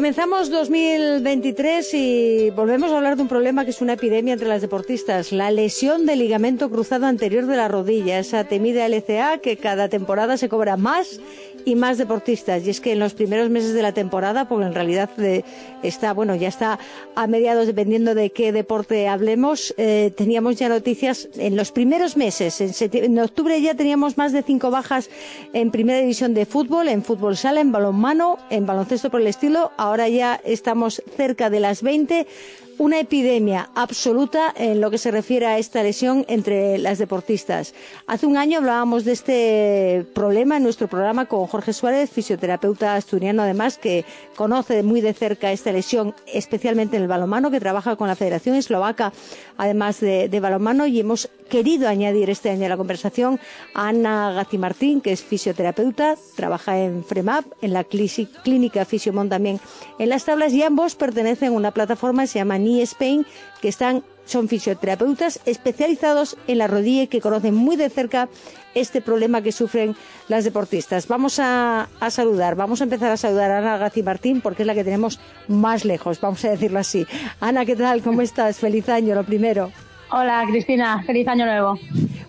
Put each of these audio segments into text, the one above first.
Comenzamos 2023 y volvemos a hablar de un problema que es una epidemia entre las deportistas, la lesión del ligamento cruzado anterior de la rodilla, esa temida LCA que cada temporada se cobra más y más deportistas. Y es que en los primeros meses de la temporada, porque en realidad eh, está, bueno, ya está a mediados dependiendo de qué deporte hablemos, eh, teníamos ya noticias en los primeros meses. En, en, octubre ya teníamos más de cinco bajas en primera división de fútbol, en fútbol sala, en balonmano, en baloncesto por el estilo. Ya estamos cerca de las 20 una epidemia absoluta en lo que se refiere a esta lesión entre las deportistas. Hace un año hablábamos de este problema en nuestro programa con Jorge Suárez, fisioterapeuta asturiano además, que conoce muy de cerca esta lesión, especialmente en el balonmano, que trabaja con la Federación Eslovaca, además de, de balonmano, y hemos querido añadir este año a la conversación a Ana Martín, que es fisioterapeuta, trabaja en FREMAP, en la clínica Fisiomón también en las tablas, y ambos pertenecen a una plataforma que se llama Spain, que están, son fisioterapeutas especializados en la rodilla y que conocen muy de cerca este problema que sufren las deportistas. Vamos a, a saludar, vamos a empezar a saludar a Ana Gaci Martín porque es la que tenemos más lejos, vamos a decirlo así. Ana, ¿qué tal? ¿Cómo estás? Feliz año, lo primero. Hola Cristina, feliz año nuevo.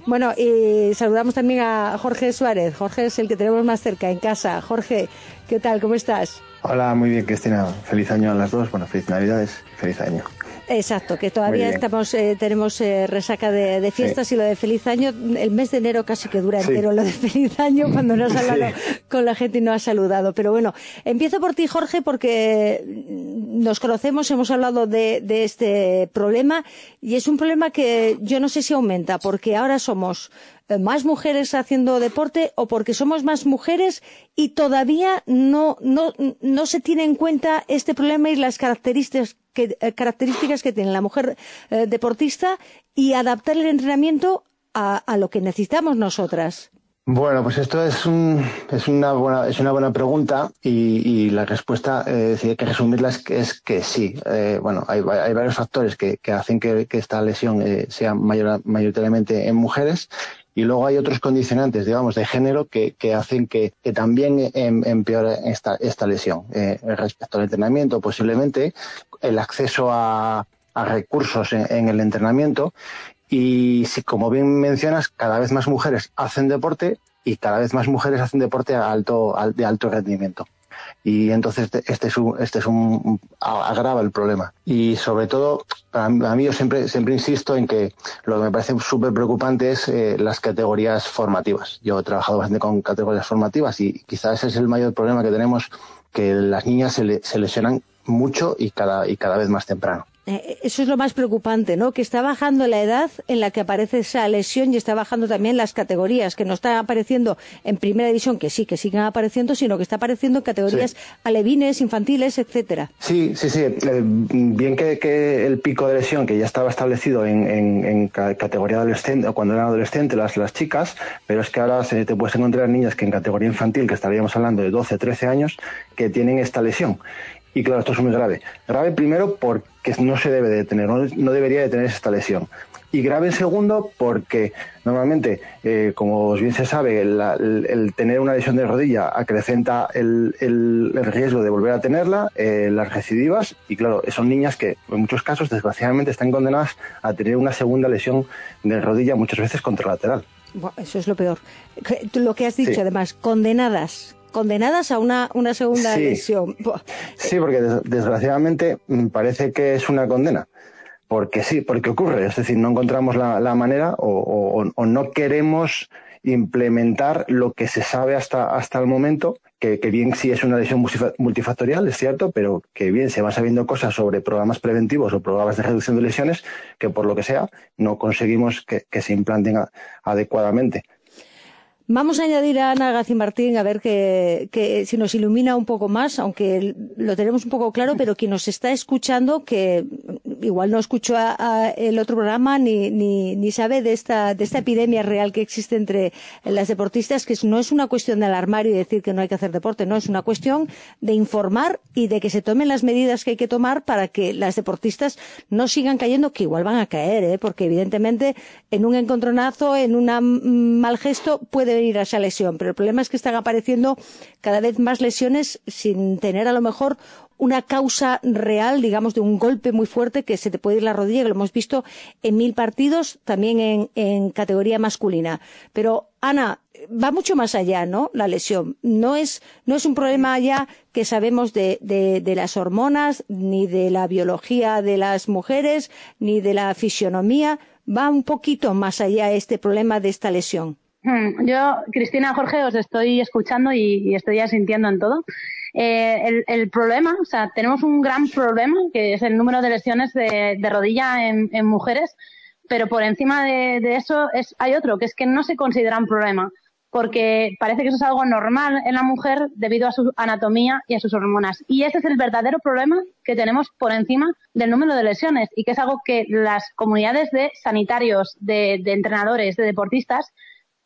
Bueno, y saludamos también a Jorge Suárez. Jorge es el que tenemos más cerca en casa. Jorge, ¿qué tal? ¿Cómo estás? Hola, muy bien Cristina. Feliz año a las dos. Bueno, feliz Navidades, feliz año. Exacto, que todavía estamos eh, tenemos eh, resaca de, de fiestas sí. y lo de feliz año, el mes de enero casi que dura entero, sí. lo de feliz año cuando no has hablado sí. con la gente y no has saludado. Pero bueno, empiezo por ti, Jorge, porque nos conocemos, hemos hablado de, de este problema y es un problema que yo no sé si aumenta, porque ahora somos más mujeres haciendo deporte o porque somos más mujeres y todavía no, no, no se tiene en cuenta este problema y las características que, eh, características que tiene la mujer eh, deportista y adaptar el entrenamiento a, a, lo que necesitamos nosotras. Bueno, pues esto es, un, es, una, buena, es una buena pregunta y, la respuesta, eh, si hay que resumirla, es que, es que sí. Eh, bueno, hay, varios factores que, hacen que, esta lesión eh, sea mayor, mayoritariamente en mujeres y luego hay otros condicionantes, digamos, de género que, hacen que, también em, empeore esta, esta lesión. Respecto al entrenamiento, posiblemente el acceso a, recursos en, el entrenamiento y si, como bien mencionas, cada vez más mujeres hacen deporte y cada vez más mujeres hacen deporte alto, de alto rendimiento. Y entonces este es un, este es un agrava el problema. Y sobre todo a mí yo siempre siempre insisto en que lo que me parece súper preocupante es eh, las categorías formativas. Yo he trabajado bastante con categorías formativas y quizás ese es el mayor problema que tenemos que las niñas se, se lesionan mucho y cada y cada vez más temprano eso es lo más preocupante, ¿no? Que está bajando la edad en la que aparece esa lesión y está bajando también las categorías, que no están apareciendo en primera división, que sí, que siguen apareciendo, sino que está apareciendo en categorías sí. alevines, infantiles, etcétera. Sí, sí, sí. Eh, bien que, que, el pico de lesión, que ya estaba establecido en, en, en categoría adolescente, o cuando eran adolescentes las, las chicas, pero es que ahora se, te puedes encontrar niñas que en categoría infantil, que estaríamos hablando de 12, 13 años, que tienen esta lesión. Y claro, esto es muy grave. Grave primero porque no se debe de tener, no, no debería de tener esta lesión. Y grave en segundo porque normalmente, eh, como bien se sabe, el, el, tener una lesión de rodilla acrecenta el, el, riesgo de volver a tenerla, eh, las recidivas, y claro, son niñas que en muchos casos, desgraciadamente, están condenadas a tener una segunda lesión de rodilla, muchas veces contralateral. Eso es lo peor. Lo que has dicho, sí. además, condenadas condenadas a una, una segunda sí. lesión. Sí, porque desgraciadamente mm, parece que es una condena. Porque sí, porque ocurre. Es decir, no encontramos la, la manera o, o, o, no queremos implementar lo que se sabe hasta, hasta el momento, que, que, bien sí es una lesión multifactorial, es cierto, pero que bien se van sabiendo cosas sobre programas preventivos o programas de reducción de lesiones que por lo que sea no conseguimos que, que se implanten a, adecuadamente. Vamos a añadir a Ana Gaci Martín a ver que, si nos ilumina un poco más, aunque lo tenemos un poco claro, pero quien nos está escuchando, que igual no escuchó a el otro programa ni, ni, ni sabe de esta, de esta epidemia real que existe entre las deportistas, que no es una cuestión de alarmar y decir que no hay que hacer deporte, no, es una cuestión de informar y de que se tomen las medidas que hay que tomar para que las deportistas no sigan cayendo, que igual van a caer, ¿eh? porque evidentemente en un encontronazo, en un mal gesto, puede venir a esa lesión, pero el problema es que están apareciendo cada vez más lesiones sin tener a lo mejor una causa real, digamos, de un golpe muy fuerte que se te puede ir la rodilla, que lo hemos visto en mil partidos, también en, categoría masculina. Pero, Ana, va mucho más allá, ¿no? La lesión. No es, no es un problema ya que sabemos de, de, las hormonas, ni de la biología de las mujeres, ni de la fisionomía. Va un poquito más allá este problema de esta lesión. Hmm, yo, Cristina, Jorge, os estoy escuchando y, y estoy asintiendo en todo. Eh, el, problema, o sea, tenemos un gran problema, que es el número de lesiones de, de rodilla en, en, mujeres, pero por encima de, de eso es, hay otro, que es que no se considera un problema, porque parece que eso es algo normal en la mujer debido a su anatomía y a sus hormonas. Y ese es el verdadero problema que tenemos por encima del número de lesiones y que es algo que las comunidades de sanitarios, de, de entrenadores, de deportistas,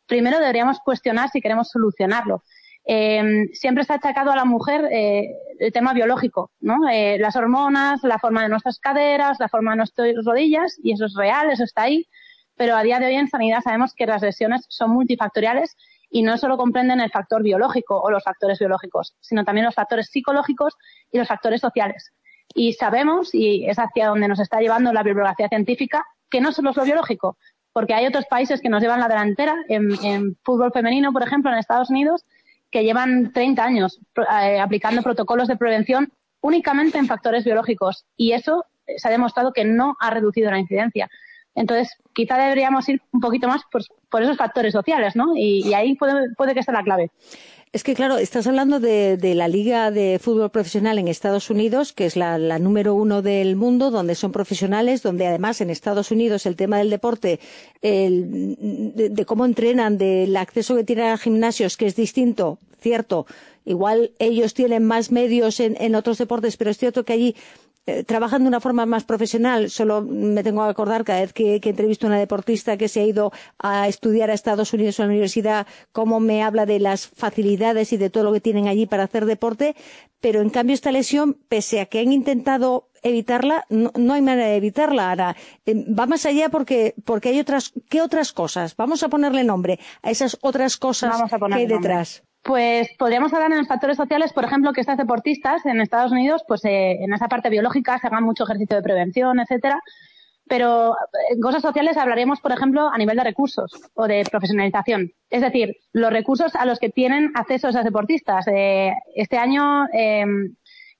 primero deberíamos cuestionar si queremos solucionarlo eh, siempre está achacado a la mujer eh, el tema biológico, ¿no? Eh, las hormonas, la forma de nuestras caderas, la forma de nuestras rodillas, y eso es real, eso está ahí, pero a día de hoy en sanidad sabemos que las lesiones son multifactoriales y no solo comprenden el factor biológico o los factores biológicos, sino también los factores psicológicos y los factores sociales. Y sabemos, y es hacia donde nos está llevando la bibliografía científica, que no solo es lo biológico, porque hay otros países que nos llevan la delantera, en, fútbol femenino, por ejemplo, en Estados Unidos, que llevan 30 años eh, aplicando protocolos de prevención únicamente en factores biológicos y eso se ha demostrado que no ha reducido la incidencia. Entonces, quizá deberíamos ir un poquito más por, por esos factores sociales, ¿no? Y, y ahí puede, puede que esté la clave. Es que, claro, estás hablando de, de, la Liga de Fútbol Profesional en Estados Unidos, que es la, la, número uno del mundo, donde son profesionales, donde además en Estados Unidos el tema del deporte, el, de, cómo entrenan, del acceso que tienen a gimnasios, que es distinto, cierto. Igual ellos tienen más medios en, en otros deportes, pero es cierto que allí trabajan de una forma más profesional. Solo me tengo que acordar cada vez que, que entrevisto a una deportista que se ha ido a estudiar a Estados Unidos a la universidad, cómo me habla de las facilidades y de todo lo que tienen allí para hacer deporte. Pero en cambio esta lesión, pese a que han intentado evitarla, no, no hay manera de evitarla, Ana. Eh, va más allá porque, porque hay otras, ¿qué otras cosas? Vamos a ponerle nombre a esas otras cosas que hay detrás. Pues podríamos hablar en factores sociales, por ejemplo, que estas deportistas en Estados Unidos, pues eh, en esa parte biológica se hagan mucho ejercicio de prevención, etcétera. Pero en cosas sociales hablaríamos, por ejemplo, a nivel de recursos o de profesionalización. Es decir, los recursos a los que tienen acceso esas deportistas. Eh, este año, eh,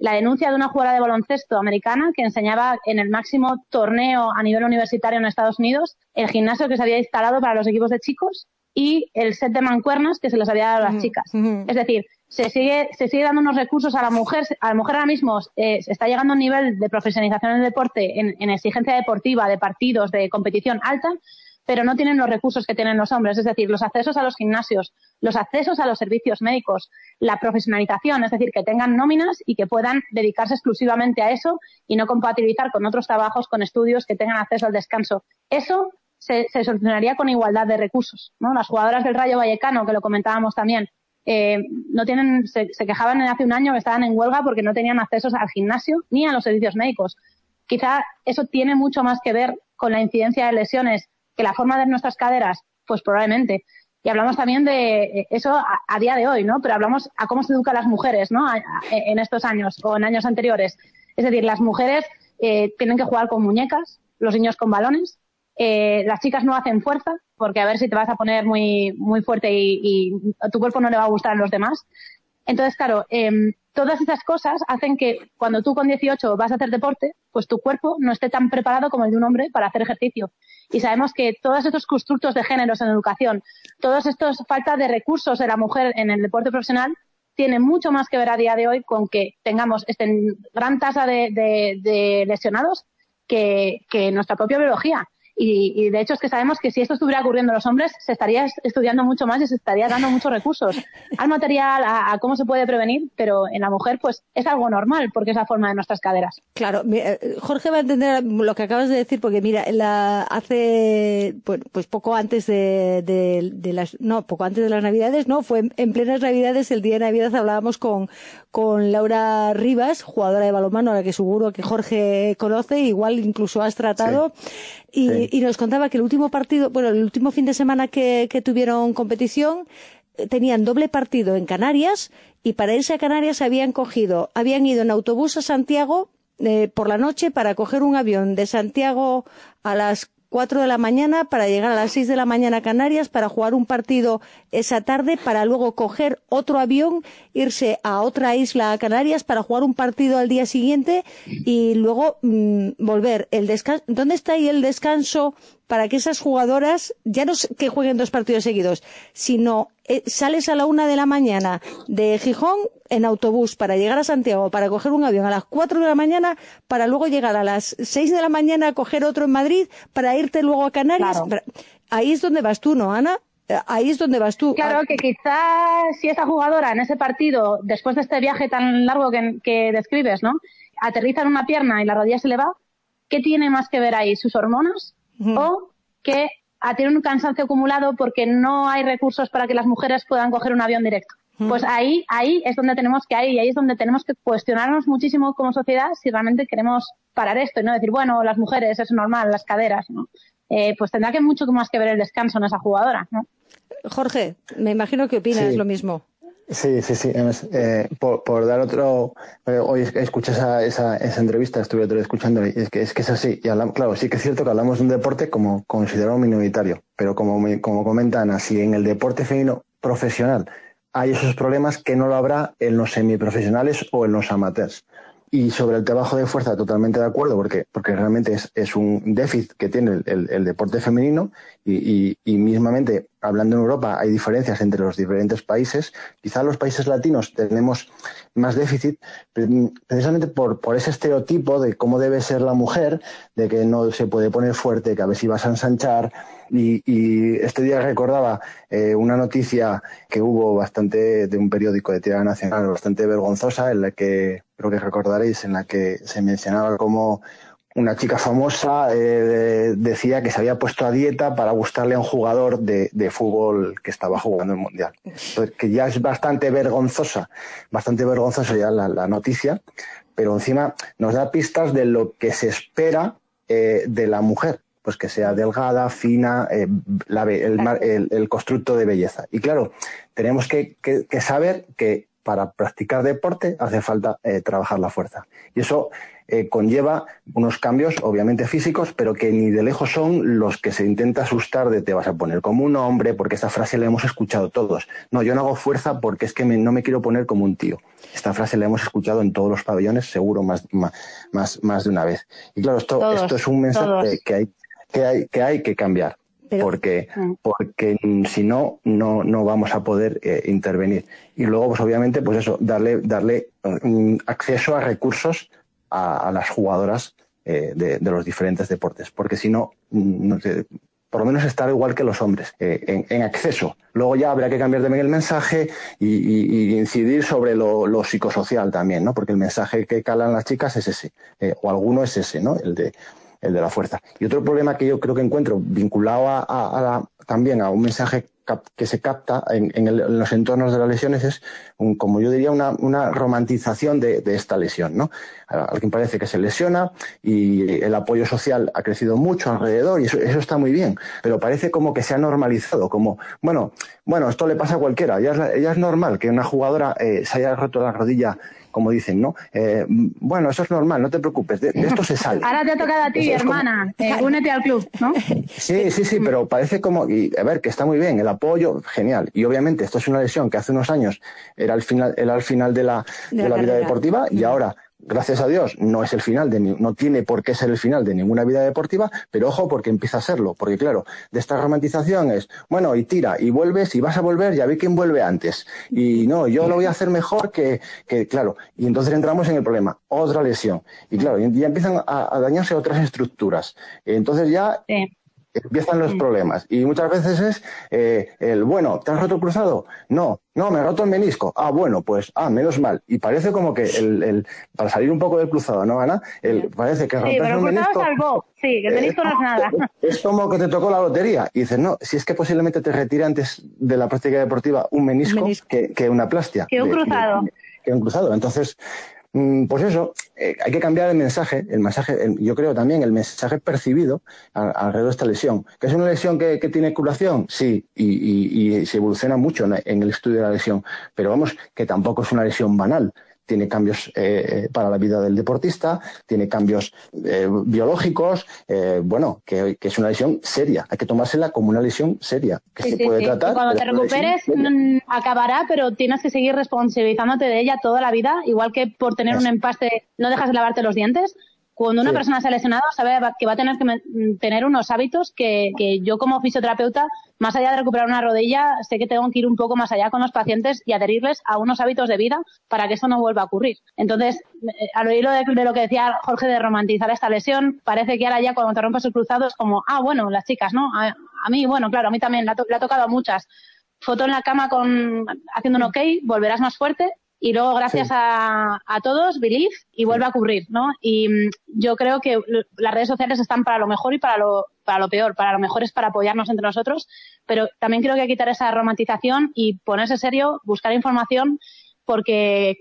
la denuncia de una jugadora de baloncesto americana que enseñaba en el máximo torneo a nivel universitario en Estados Unidos el gimnasio que se había instalado para los equipos de chicos y el set de mancuernas que se les había dado a las chicas. Es decir, se sigue, se sigue dando unos recursos a la mujer. A la mujer ahora mismo eh, está llegando a un nivel de profesionalización en el deporte, en, en, exigencia deportiva, de partidos, de competición alta, pero no tienen los recursos que tienen los hombres. Es decir, los accesos a los gimnasios, los accesos a los servicios médicos, la profesionalización, es decir, que tengan nóminas y que puedan dedicarse exclusivamente a eso y no compatibilizar con otros trabajos, con estudios, que tengan acceso al descanso. Eso se, solucionaría con igualdad de recursos. ¿no? Las jugadoras del Rayo Vallecano, que lo comentábamos también, eh, no tienen, se, se, quejaban hace un año que estaban en huelga porque no tenían acceso al gimnasio ni a los servicios médicos. Quizá eso tiene mucho más que ver con la incidencia de lesiones que la forma de nuestras caderas, pues probablemente. Y hablamos también de eh, eso a, día de hoy, ¿no? Pero hablamos a cómo se educan las mujeres, ¿no? En estos años o en años anteriores. Es decir, las mujeres eh, tienen que jugar con muñecas, los niños con balones, eh, las chicas no hacen fuerza, porque a ver si te vas a poner muy, muy fuerte y, y a tu cuerpo no le va a gustar a los demás. Entonces, claro, eh, todas esas cosas hacen que cuando tú con 18 vas a hacer deporte, pues tu cuerpo no esté tan preparado como el de un hombre para hacer ejercicio. Y sabemos que todos estos constructos de géneros en educación, todos estos falta de recursos de la mujer en el deporte profesional, tiene mucho más que ver a día de hoy con que tengamos esta gran tasa de, de, de lesionados que, que nuestra propia biología. Y, y, de hecho es que sabemos que si esto estuviera ocurriendo en los hombres, se estaría estudiando mucho más y se estaría dando muchos recursos al material, a, a, cómo se puede prevenir, pero en la mujer pues es algo normal porque es la forma de nuestras caderas. Claro, eh, Jorge va a entender lo que acabas de decir porque mira, la, hace pues, pues poco antes de, de, de, las, no, poco antes de las navidades, no, fue en plenas navidades, el día de navidad hablábamos con, con Laura Rivas, jugadora de balonmano, a la que seguro que Jorge conoce, igual incluso has tratado. Sí. Y, sí. Y, nos contaba que el último partido, bueno, el último fin de semana que, que tuvieron competición, tenían doble partido en Canarias y para irse a Canarias habían cogido, habían ido en autobús a Santiago eh, por la noche para coger un avión de Santiago a las 4 de la mañana para llegar a las 6 de la mañana a Canarias para jugar un partido esa tarde para luego coger otro avión, irse a otra isla a Canarias para jugar un partido al día siguiente y luego mm, volver. El ¿Dónde está ahí el descanso para que esas jugadoras ya no que jueguen dos partidos seguidos, sino eh, sales a la una de la mañana de Gijón en autobús para llegar a Santiago, para coger un avión a las cuatro de la mañana, para luego llegar a las seis de la mañana a coger otro en Madrid, para irte luego a Canarias. Ahí es donde vas tú, ¿no, Ana? Eh, ahí es donde vas tú. Claro, que quizás si esa jugadora en ese partido, después de este viaje tan largo que, describes, ¿no? Aterriza en una pierna y la rodilla se le va, ¿qué tiene más que ver ahí? ¿Sus hormonas? ¿O que tiene un cansancio acumulado porque no hay recursos para que las mujeres puedan coger un avión directo? Pues ahí, ahí es donde tenemos que ir y ahí es donde tenemos que cuestionarnos muchísimo como sociedad si realmente queremos parar esto y no decir, bueno, las mujeres es normal, las caderas, ¿no? Eh, pues tendrá que mucho más que ver el descanso en esa jugadora, ¿no? Jorge, me imagino que opinas lo mismo. Sí, sí, sí. Eh, por, dar otro. Eh, hoy escuché esa, esa, esa, entrevista, estuve otro escuchando, y es que, es que es así. Y claro, sí que es cierto que hablamos de un deporte como considerado minoritario, pero como, como comentan, así en el deporte femenino profesional hay esos problemas que no lo habrá en los semiprofesionales o en los amateurs. Y sobre el trabajo de fuerza, totalmente de acuerdo, porque, porque realmente es, es un déficit que tiene el, el, deporte femenino y, y, mismamente, hablando en Europa, hay diferencias entre los diferentes países. Quizá los países latinos tenemos más déficit precisamente por, por ese estereotipo de cómo debe ser la mujer, de que no se puede poner fuerte, que a ver si vas a ensanchar, y, este día recordaba eh, una noticia que hubo bastante de un periódico de tirada nacional bastante vergonzosa, en la que creo que recordaréis, en la que se mencionaba como una chica famosa eh, decía que se había puesto a dieta para gustarle a un jugador de, fútbol que estaba jugando el mundial. que ya es bastante vergonzosa, bastante vergonzosa ya la, noticia, pero encima nos da pistas de lo que se espera eh, de la mujer pues que sea delgada, fina, eh, el, constructo de belleza. Y claro, tenemos que, saber que para practicar deporte hace falta eh, trabajar la fuerza. Y eso eh, conlleva unos cambios, obviamente físicos, pero que ni de lejos son los que se intenta asustar de te vas a poner como un hombre, porque esa frase la hemos escuchado todos. No, yo no hago fuerza porque es que no me quiero poner como un tío. Esta frase la hemos escuchado en todos los pabellones, seguro más, más, más, de una vez. Y claro, esto, esto es un mensaje que hay que hay que, hay que cambiar. Porque, mm. porque si no, no, no vamos a poder eh, intervenir. Y luego, pues obviamente, pues eso, darle, darle mm, acceso a recursos a, las jugadoras eh, de, los diferentes deportes. Porque si no, mm, por lo menos estar igual que los hombres, eh, en, acceso. Luego ya habrá que cambiar también el mensaje y, incidir sobre lo, lo, psicosocial también, ¿no? Porque el mensaje que calan las chicas es ese, o alguno es ese, ¿no? El de el de la fuerza. Y otro problema que yo creo que encuentro vinculado a, también a un mensaje que se capta en, los entornos de las lesiones es, como yo diría, una, romantización de, esta lesión. ¿no? alguien parece que se lesiona y el apoyo social ha crecido mucho alrededor y eso, está muy bien, pero parece como que se ha normalizado, como, bueno, bueno, esto le pasa a cualquiera, ya es, es normal que una jugadora eh, se haya roto la rodilla como dicen, ¿no? Eh, bueno, eso es normal, no te preocupes, de, esto se sale. Ahora te ha tocado a ti, hermana, eh, únete al club, ¿no? Sí, sí, sí, pero parece como, y a ver, que está muy bien, el apoyo, genial. Y obviamente esto es una lesión que hace unos años era el final, era el final de la, de la vida deportiva y ahora gracias a Dios, no es el final de no tiene por qué ser el final de ninguna vida deportiva, pero ojo porque empieza a serlo, porque claro, de esta romantización es, bueno, y tira, y vuelves, y vas a volver, ya ve quién vuelve antes. Y no, yo lo voy a hacer mejor que, que claro, y entonces entramos en el problema, otra lesión. Y claro, ya empiezan a, dañarse otras estructuras. Entonces ya empiezan los problemas. Y muchas veces es eh, el, bueno, ¿te has roto el cruzado? No, no, me he roto el menisco. Ah, bueno, pues, ah, menos mal. Y parece como que el, el para salir un poco del cruzado, ¿no, Ana? El, parece que sí, pero el menisco... salvó. Sí, el menisco no es nada. Es como que te tocó la lotería. Y dices, no, si es que posiblemente te retire antes de la práctica deportiva un menisco, Que, que, una plastia. Que un cruzado. que un cruzado. Entonces, Mm, pues eso, eh, hay que cambiar el mensaje, el mensaje, yo creo también el mensaje percibido alrededor de esta lesión. ¿Que es una lesión que, tiene curación? Sí, y, se evoluciona mucho en el estudio de la lesión, pero vamos, que tampoco es una lesión banal tiene cambios eh, para la vida del deportista, tiene cambios eh, biológicos, eh, bueno, que, es una lesión seria. Hay que tomársela como una lesión seria, que se puede tratar. cuando te recuperes mm, acabará, pero tienes que seguir responsabilizándote de ella toda la vida, igual que por tener un empaste no dejas de lavarte los dientes. Cuando una persona se ha lesionado, sabe que va a tener que tener unos hábitos que, que yo como fisioterapeuta más allá de recuperar una rodilla, sé que tengo que ir un poco más allá con los pacientes y adherirles a unos hábitos de vida para que eso no vuelva a ocurrir. Entonces, eh, al oírlo de, lo que decía Jorge de romantizar esta lesión, parece que ahora ya cuando te rompes el cruzado es como, ah, bueno, las chicas, ¿no? A, mí, bueno, claro, a mí también le ha, tocado a muchas. Foto en la cama con haciendo un ok, volverás más fuerte y luego gracias a, a, todos, believe, y vuelve a ocurrir, ¿no? Y mm, yo creo que las redes sociales están para lo mejor y para lo, para lo peor. Para lo mejor es para apoyarnos entre nosotros, pero también creo que hay que quitar esa romantización y ponerse serio, buscar información porque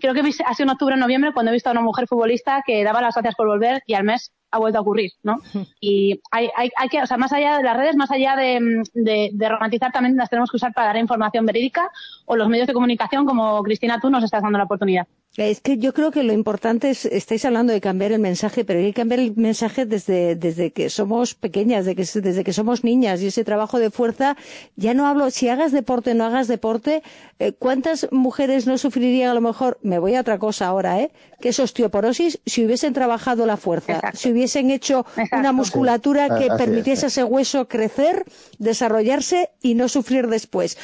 creo que ha sido en octubre o noviembre cuando he visto a una mujer futbolista que daba las gracias por volver y al mes ha vuelto a ocurrir, ¿no? Y hay, hay, hay que, o sea, más allá de las redes, más allá de, de, romantizar, también las tenemos que usar para dar información verídica o los medios de comunicación, como Cristina, tú nos estás dando la oportunidad. Es que yo creo que lo importante es, estáis hablando de cambiar el mensaje, pero hay que cambiar el mensaje desde, desde que somos pequeñas, desde que, desde que somos niñas. Y ese trabajo de fuerza, ya no hablo, si hagas deporte o no hagas deporte, eh, ¿cuántas mujeres no sufrirían a lo mejor, me voy a otra cosa ahora, eh, que es osteoporosis si hubiesen trabajado la fuerza, si hubiesen hecho una musculatura que permitiese a ese hueso crecer, desarrollarse y no sufrir después?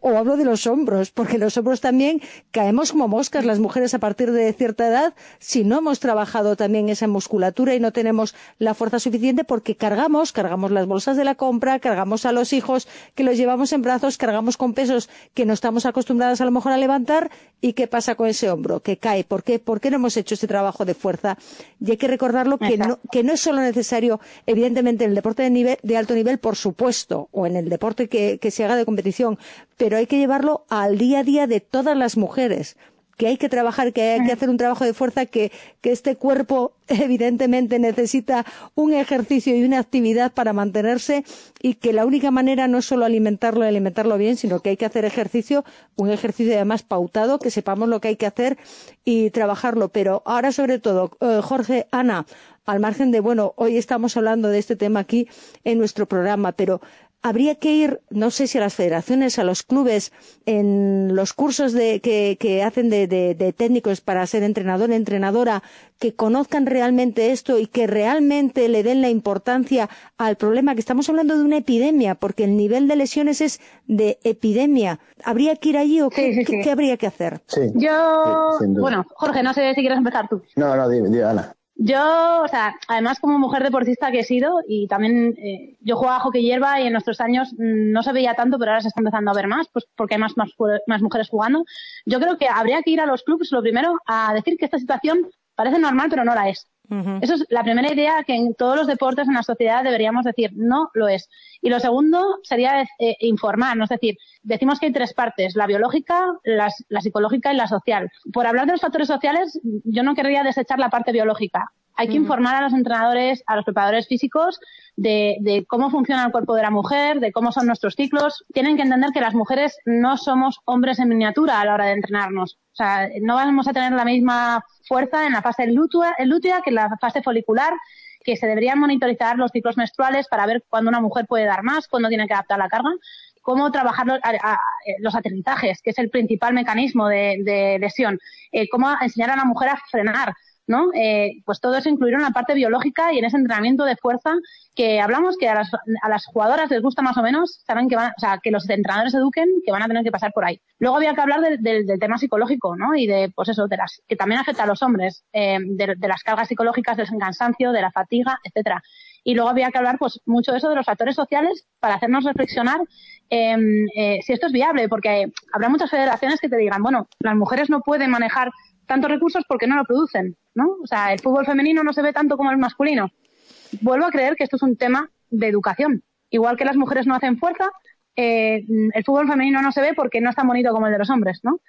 O, hablo de los hombros, porque los hombros también caemos como moscas las mujeres a partir de cierta edad si no hemos trabajado también esa musculatura y no tenemos la fuerza suficiente porque cargamos, cargamos las bolsas de la compra, cargamos a los hijos que los llevamos en brazos, cargamos con pesos que no estamos acostumbradas a lo mejor a levantar y qué pasa con ese hombro que cae. ¿Por qué? ¿Por qué no hemos hecho este trabajo de fuerza? Y hay que recordarlo que no, que no es solo necesario, evidentemente, en el deporte de, nivel, de alto nivel, por supuesto, o en el deporte que se haga de competición, pero hay que llevarlo al día a día de todas las mujeres que hay que trabajar, que hay que hacer un trabajo de fuerza, que, que este cuerpo evidentemente necesita un ejercicio y una actividad para mantenerse y que la única manera no es solo alimentarlo y alimentarlo bien, sino que hay que hacer ejercicio, un ejercicio además pautado, que sepamos lo que hay que hacer y trabajarlo. Pero ahora sobre todo, eh, Jorge, Ana, al margen de, bueno, hoy estamos hablando de este tema aquí en nuestro programa, pero habría que ir, no sé si a las federaciones, a los clubes, en los cursos de, que, que hacen de, de, técnicos para ser entrenador, entrenadora, que conozcan realmente esto y que realmente le den la importancia al problema, que estamos hablando de una epidemia, porque el nivel de lesiones es de epidemia. ¿Habría que ir allí o qué, ¿qué, habría que hacer? Yo, bueno, Jorge, no sé si quieres empezar tú. No, no, dime, dime, Ana. Yo, o sea, además como mujer deportista que he sido y también eh, yo jugaba hockey hierba y en nuestros años mm, no se veía tanto, pero ahora se está empezando a ver más, pues porque hay más, más, más mujeres jugando. Yo creo que habría que ir a los clubes, lo primero, a decir que esta situación parece normal, pero no la es. Eso es la primera idea que en todos los deportes en la sociedad deberíamos decir, no lo es. Y lo segundo sería eh, informar, es decir, decimos que hay tres partes, la biológica, la psicológica y la social. Por hablar de los factores sociales, yo no querría desechar la parte biológica. Hay que informar a los entrenadores, a los preparadores físicos de, cómo funciona el cuerpo de la mujer, de cómo son nuestros ciclos. Tienen que entender que las mujeres no somos hombres en miniatura a la hora de entrenarnos. O sea, no vamos a tener la misma fuerza en la fase lútea, que en la fase folicular, que se deberían monitorizar los ciclos menstruales para ver cuándo una mujer puede dar más, cuándo tiene que adaptar la carga cómo trabajar los, aterrizajes, que es el principal mecanismo de, lesión, eh, cómo enseñar a la mujer a frenar, ¿no? Eh, pues todo eso incluir una parte biológica y en ese entrenamiento de fuerza que hablamos que a las, a las jugadoras les gusta más o menos, saben que van, o sea, que los entrenadores eduquen que van a tener que pasar por ahí. Luego había que hablar del tema psicológico, ¿no? Y de, pues eso, de las, que también afecta a los hombres, eh, de, las cargas psicológicas, del cansancio, de la fatiga, etcétera. Y luego había que hablar, pues, mucho de eso de los factores sociales para hacernos reflexionar em, eh, si esto es viable, porque habrá muchas federaciones que te digan, bueno, las mujeres no pueden manejar tantos recursos porque no lo producen, ¿no? O sea, el fútbol femenino no se ve tanto como el masculino. Vuelvo a creer que esto es un tema de educación. Igual que las mujeres no hacen fuerza, eh, el fútbol femenino no se ve porque no es tan bonito como el de los hombres, ¿no?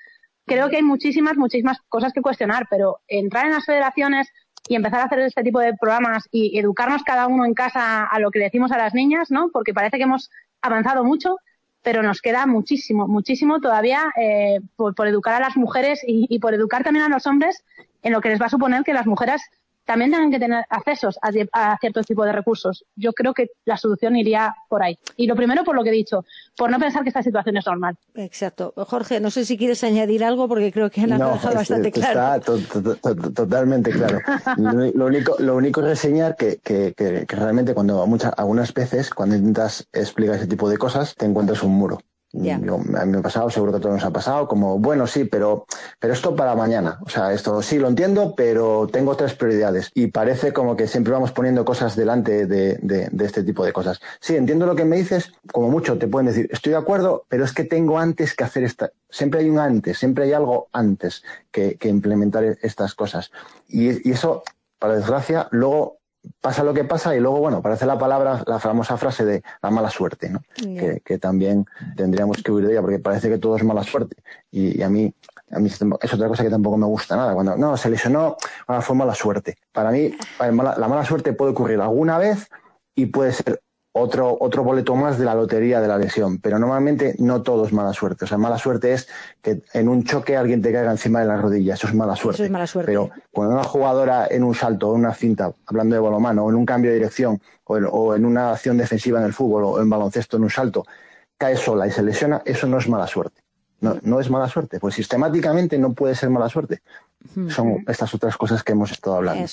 creo que hay muchísimas, muchísimas cosas que cuestionar, pero entrar en las federaciones y empezar a hacer este tipo de programas y educarnos cada uno en casa a lo que decimos a las niñas, ¿no? Porque parece que hemos avanzado mucho, pero nos queda muchísimo, muchísimo todavía eh, por, educar a las mujeres y, y, por educar también a los hombres en lo que les va a suponer que las mujeres también tengan que tener accesos a, a cierto tipo de recursos. Yo creo que la solución iría por ahí. Y lo primero, por lo que he dicho, por no pensar que esta situación es normal. Exacto. Jorge, no sé si quieres añadir algo porque creo que han no, dejado bastante claro. Está totalmente claro. lo, único, lo único es reseñar que, que, que, realmente cuando muchas, algunas veces, cuando intentas explicar ese tipo de cosas, te encuentras un muro. Yo, a mí me ha pasado, seguro que a todos nos ha pasado, como, bueno, sí, pero, pero esto para mañana. O sea, esto sí lo entiendo, pero tengo otras prioridades. Y parece como que siempre vamos poniendo cosas delante de, de, de, este tipo de cosas. Sí, entiendo lo que me dices, como mucho te pueden decir, estoy de acuerdo, pero es que tengo antes que hacer esta. Siempre hay un antes, siempre hay algo antes que, que implementar estas cosas. Y, y eso, para desgracia, luego pasa lo que pasa y luego, bueno, parece la palabra, la famosa frase de la mala suerte, ¿no? Que, también tendríamos que huir de ella porque parece que todo es mala suerte. Y, a mí, a mí es otra cosa que tampoco me gusta nada. Cuando, no, se lesionó, bueno, fue mala suerte. Para mí, la mala suerte puede ocurrir alguna vez y puede ser otro, otro boleto más de la lotería de la lesión. Pero normalmente no todo es mala suerte. O sea, mala suerte es que en un choque alguien te caiga encima de la rodilla. Eso es mala suerte. Eso es mala suerte. Pero cuando una jugadora en un salto o en una cinta, hablando de balomano, o en un cambio de dirección, o en, o en una acción defensiva en el fútbol, o en baloncesto en un salto, cae sola y se lesiona, eso no es mala suerte. No, no es mala suerte, pues sistemáticamente no puede ser mala suerte. Son estas otras cosas que hemos estado hablando.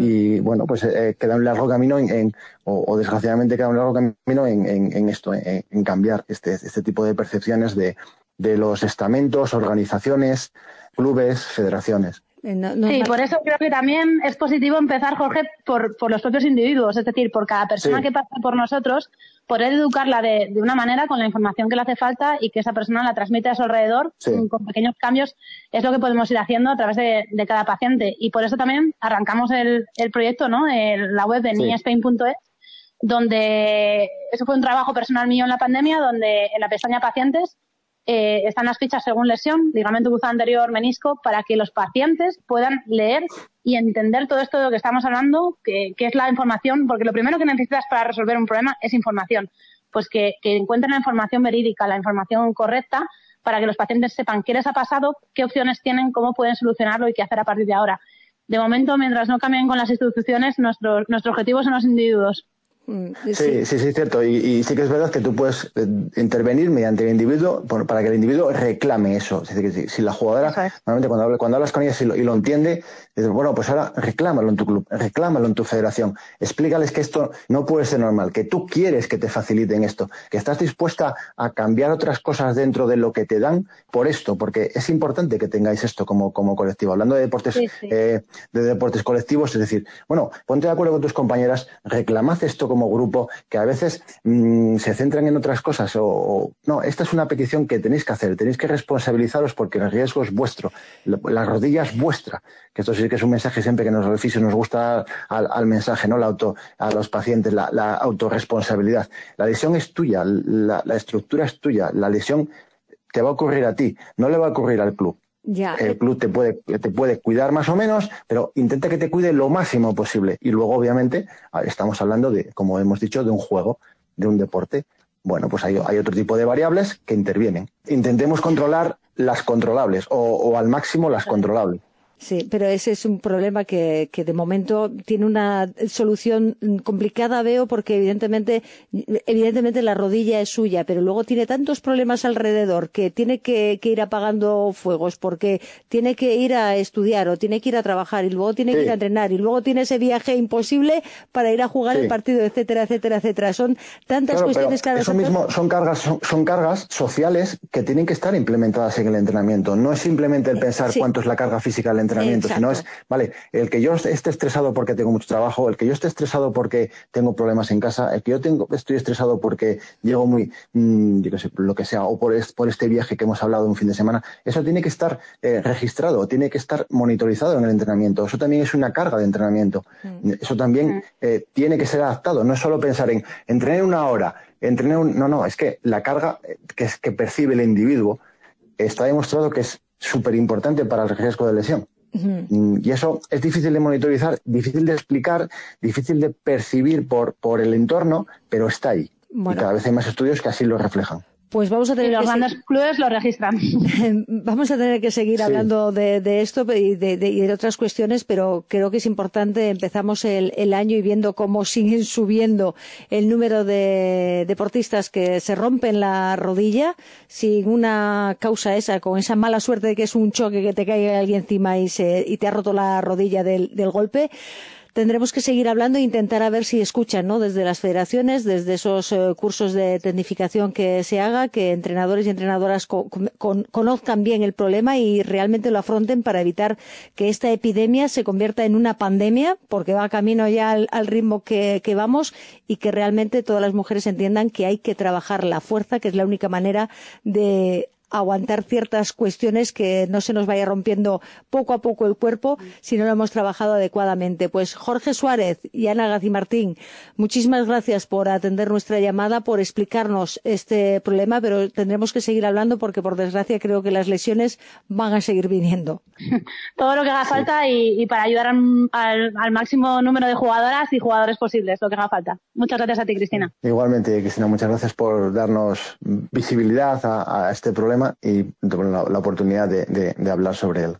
Y bueno, pues eh, queda un largo camino en, o, desgraciadamente queda un largo camino en, esto, en, cambiar este, este tipo de percepciones de, de los estamentos, organizaciones, clubes, federaciones. Eh, sí, por eso creo que también es positivo empezar, Jorge, por, por los propios individuos, es decir, por cada persona que pasa por nosotros, poder educarla de, de, una manera con la información que le hace falta y que esa persona la transmite a su alrededor con pequeños cambios, es lo que podemos ir haciendo a través de, de cada paciente. Y por eso también arrancamos el, el proyecto, ¿no? El, la web de sí. niespain.es, donde eso fue un trabajo personal mío en la pandemia, donde en la pestaña pacientes eh, están las fichas según lesión, ligamento cruzado anterior, menisco, para que los pacientes puedan leer y entender todo esto de lo que estamos hablando, que, que es la información, porque lo primero que necesitas para resolver un problema es información. Pues que, que encuentren la información verídica, la información correcta, para que los pacientes sepan qué les ha pasado, qué opciones tienen, cómo pueden solucionarlo y qué hacer a partir de ahora. De momento, mientras no cambien con las instituciones, nuestro, nuestro objetivo son los individuos. Mm, sí, sí, sí, cierto. Y, y, sí que es verdad que tú puedes eh, intervenir mediante el individuo para que el individuo reclame eso. Es decir, que si, la jugadora, normalmente cuando, cuando hablas con ella y lo, y lo entiende, dices, bueno, pues ahora reclámalo en tu club, reclámalo en tu federación. Explícales que esto no puede ser normal, que tú quieres que te faciliten esto, que estás dispuesta a cambiar otras cosas dentro de lo que te dan por esto, porque es importante que tengáis esto como, como colectivo. Hablando de deportes, sí, sí. Eh, de deportes colectivos, es decir, bueno, ponte de acuerdo con tus compañeras, reclamad esto como grupo que a veces mmm, se centran en otras cosas o, no, esta es una petición que tenéis que hacer, tenéis que responsabilizaros porque el riesgo es vuestro, la rodilla es vuestra, que esto sí que es un mensaje siempre que nos los nos gusta al, al, mensaje, ¿no? La auto, a los pacientes, la, la autorresponsabilidad. La lesión es tuya, la estructura es tuya, la lesión te va a ocurrir a ti, no le va a ocurrir al club. Ya. El club te puede, te puede cuidar más o menos, pero intenta que te cuide lo máximo posible. Y luego, obviamente, estamos hablando de, como hemos dicho, de un juego, de un deporte. Bueno, pues hay, hay otro tipo de variables que intervienen. Intentemos controlar las controlables o, o al máximo las controlables. Sí, pero ese es un problema que, que, de momento tiene una solución complicada, veo, porque evidentemente, evidentemente la rodilla es suya, pero luego tiene tantos problemas alrededor que tiene que, que ir apagando fuegos, porque tiene que ir a estudiar o tiene que ir a trabajar y luego tiene sí. que ir a entrenar y luego tiene ese viaje imposible para ir a jugar sí. el partido, etcétera, etcétera, etcétera. Son tantas claro, cuestiones que Eso mismo son cargas, son, son, cargas sociales que tienen que estar implementadas en el entrenamiento. No es simplemente el pensar sí. cuánto es la carga física del entrenamiento entrenamiento, Exacto. sino es, vale, el que yo esté estresado porque tengo mucho trabajo, el que yo esté estresado porque tengo problemas en casa, el que yo tengo, estoy estresado porque llego muy, mmm, yo qué sé, lo que sea, o por, es, por este viaje que hemos hablado un fin de semana, eso tiene que estar eh, registrado, tiene que estar monitorizado en el entrenamiento. Eso también es una carga de entrenamiento. Mm. Eso también mm. eh, tiene que ser adaptado. No es solo pensar en entrenar una hora, entrenar un... No, no, es que la carga que, que percibe el individuo está demostrado que es súper importante para el riesgo de lesión. Mm, y eso es difícil de monitorizar, difícil de explicar, difícil de percibir por, por el entorno, pero está ahí. Y cada vez hay más estudios que así lo reflejan. Pues vamos a tener y los grandes clubes lo registran. vamos a tener que seguir hablando de, esto y de, otras cuestiones, pero creo que es importante. Empezamos el, año y viendo cómo siguen subiendo el número de deportistas que se rompen la rodilla sin una causa esa, con esa mala suerte de que es un choque que te caiga alguien encima y, se, y te ha roto la rodilla del, del golpe tendremos que seguir hablando e intentar a ver si escuchan, ¿no? Desde las federaciones, desde esos eh, cursos de tecnificación que se haga, que entrenadores y entrenadoras conozcan bien el problema y realmente lo afronten para evitar que esta epidemia se convierta en una pandemia, porque va camino ya al, ritmo que, que vamos y que realmente todas las mujeres entiendan que hay que trabajar la fuerza, que es la única manera de aguantar ciertas cuestiones que no se nos vaya rompiendo poco a poco el cuerpo si no lo hemos trabajado adecuadamente. Pues Jorge Suárez y Ana Martín, muchísimas gracias por atender nuestra llamada, por explicarnos este problema, pero tendremos que seguir hablando porque por desgracia creo que las lesiones van a seguir viniendo. Todo lo que haga falta y, para ayudar al, máximo número de jugadoras y jugadores posibles, lo que haga falta. Muchas gracias a ti, Cristina. Igualmente, Cristina, muchas gracias por darnos visibilidad a este problema y la, la oportunidad de, hablar sobre él.